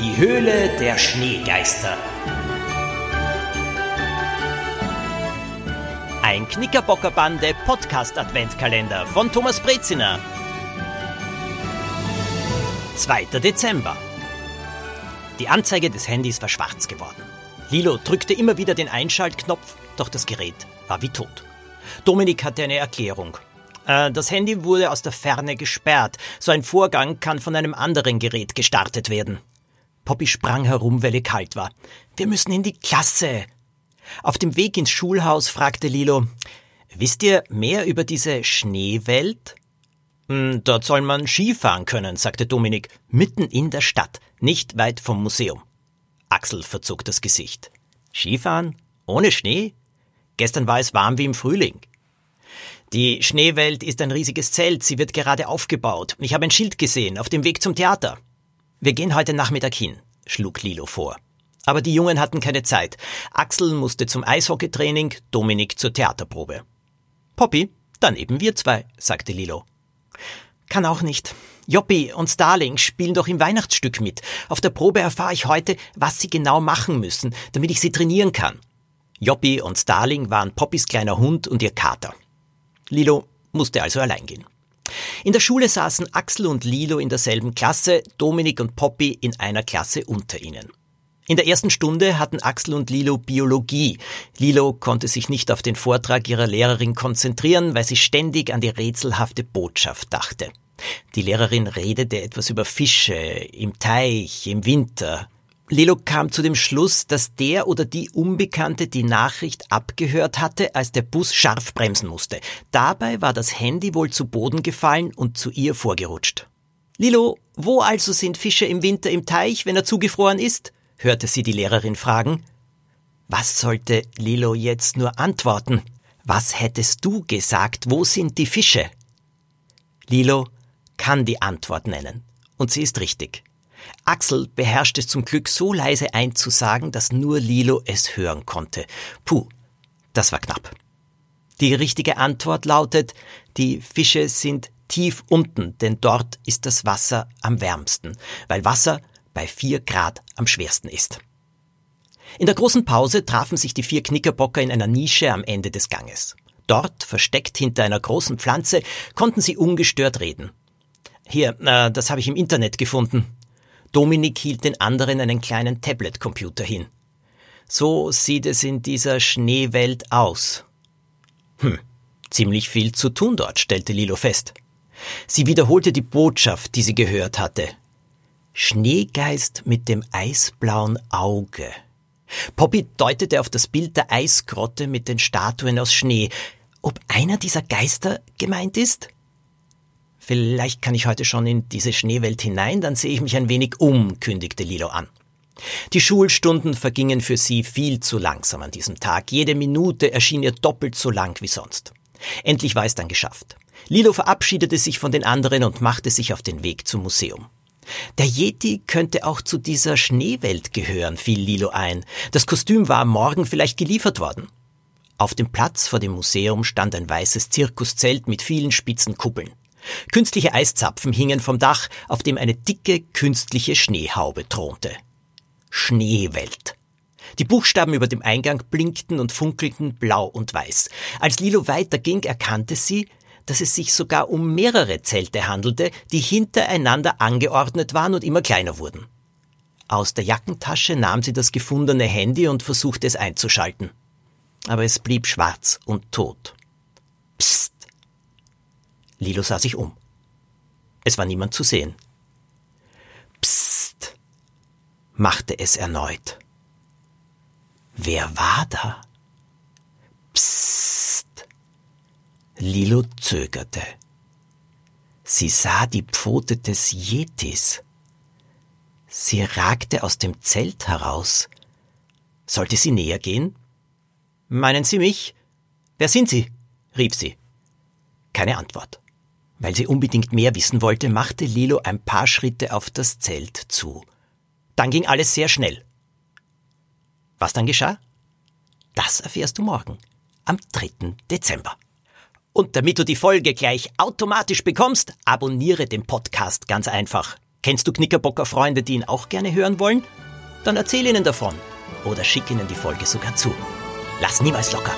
Die Höhle der Schneegeister. Ein Knickerbockerbande Podcast Adventkalender von Thomas Breziner. 2. Dezember. Die Anzeige des Handys war schwarz geworden. Lilo drückte immer wieder den Einschaltknopf, doch das Gerät war wie tot. Dominik hatte eine Erklärung. Äh, das Handy wurde aus der Ferne gesperrt. So ein Vorgang kann von einem anderen Gerät gestartet werden. Poppy sprang herum, weil ihr kalt war. Wir müssen in die Klasse. Auf dem Weg ins Schulhaus fragte Lilo, Wisst ihr mehr über diese Schneewelt? Hm, dort soll man Skifahren können, sagte Dominik, mitten in der Stadt, nicht weit vom Museum. Axel verzog das Gesicht. Skifahren? Ohne Schnee? Gestern war es warm wie im Frühling. Die Schneewelt ist ein riesiges Zelt, sie wird gerade aufgebaut. Ich habe ein Schild gesehen, auf dem Weg zum Theater. Wir gehen heute Nachmittag hin, schlug Lilo vor. Aber die Jungen hatten keine Zeit. Axel musste zum Eishockeytraining, Dominik zur Theaterprobe. Poppy, dann eben wir zwei, sagte Lilo. Kann auch nicht. Joppi und Starling spielen doch im Weihnachtsstück mit. Auf der Probe erfahre ich heute, was sie genau machen müssen, damit ich sie trainieren kann. Joppi und Starling waren Poppys kleiner Hund und ihr Kater. Lilo musste also allein gehen. In der Schule saßen Axel und Lilo in derselben Klasse, Dominik und Poppy in einer Klasse unter ihnen. In der ersten Stunde hatten Axel und Lilo Biologie. Lilo konnte sich nicht auf den Vortrag ihrer Lehrerin konzentrieren, weil sie ständig an die rätselhafte Botschaft dachte. Die Lehrerin redete etwas über Fische im Teich, im Winter, Lelo kam zu dem Schluss, dass der oder die Unbekannte die Nachricht abgehört hatte, als der Bus scharf bremsen musste. Dabei war das Handy wohl zu Boden gefallen und zu ihr vorgerutscht. Lilo, wo also sind Fische im Winter im Teich, wenn er zugefroren ist? hörte sie die Lehrerin fragen. Was sollte Lilo jetzt nur antworten? Was hättest du gesagt? Wo sind die Fische? Lilo kann die Antwort nennen. Und sie ist richtig. Axel beherrscht es zum Glück so leise einzusagen, dass nur Lilo es hören konnte. Puh, das war knapp. Die richtige Antwort lautet, die Fische sind tief unten, denn dort ist das Wasser am wärmsten, weil Wasser bei vier Grad am schwersten ist. In der großen Pause trafen sich die vier Knickerbocker in einer Nische am Ende des Ganges. Dort, versteckt hinter einer großen Pflanze, konnten sie ungestört reden. Hier, äh, das habe ich im Internet gefunden, Dominik hielt den anderen einen kleinen Tablet-Computer hin. So sieht es in dieser Schneewelt aus. Hm, ziemlich viel zu tun dort, stellte Lilo fest. Sie wiederholte die Botschaft, die sie gehört hatte. Schneegeist mit dem eisblauen Auge. Poppy deutete auf das Bild der Eisgrotte mit den Statuen aus Schnee. Ob einer dieser Geister gemeint ist? Vielleicht kann ich heute schon in diese Schneewelt hinein, dann sehe ich mich ein wenig um, kündigte Lilo an. Die Schulstunden vergingen für sie viel zu langsam an diesem Tag. Jede Minute erschien ihr doppelt so lang wie sonst. Endlich war es dann geschafft. Lilo verabschiedete sich von den anderen und machte sich auf den Weg zum Museum. Der Yeti könnte auch zu dieser Schneewelt gehören, fiel Lilo ein. Das Kostüm war Morgen vielleicht geliefert worden. Auf dem Platz vor dem Museum stand ein weißes Zirkuszelt mit vielen spitzen Kuppeln. Künstliche Eiszapfen hingen vom Dach, auf dem eine dicke künstliche Schneehaube thronte. Schneewelt. Die Buchstaben über dem Eingang blinkten und funkelten blau und weiß. Als Lilo weiterging, erkannte sie, dass es sich sogar um mehrere Zelte handelte, die hintereinander angeordnet waren und immer kleiner wurden. Aus der Jackentasche nahm sie das gefundene Handy und versuchte es einzuschalten. Aber es blieb schwarz und tot. Psst, Lilo sah sich um. Es war niemand zu sehen. Psst, machte es erneut. Wer war da? Psst. Lilo zögerte. Sie sah die Pfote des Yetis. Sie ragte aus dem Zelt heraus. Sollte sie näher gehen? Meinen Sie mich? Wer sind Sie? rief sie. Keine Antwort. Weil sie unbedingt mehr wissen wollte, machte Lilo ein paar Schritte auf das Zelt zu. Dann ging alles sehr schnell. Was dann geschah? Das erfährst du morgen, am 3. Dezember. Und damit du die Folge gleich automatisch bekommst, abonniere den Podcast ganz einfach. Kennst du Knickerbocker-Freunde, die ihn auch gerne hören wollen? Dann erzähl ihnen davon oder schick ihnen die Folge sogar zu. Lass niemals locker.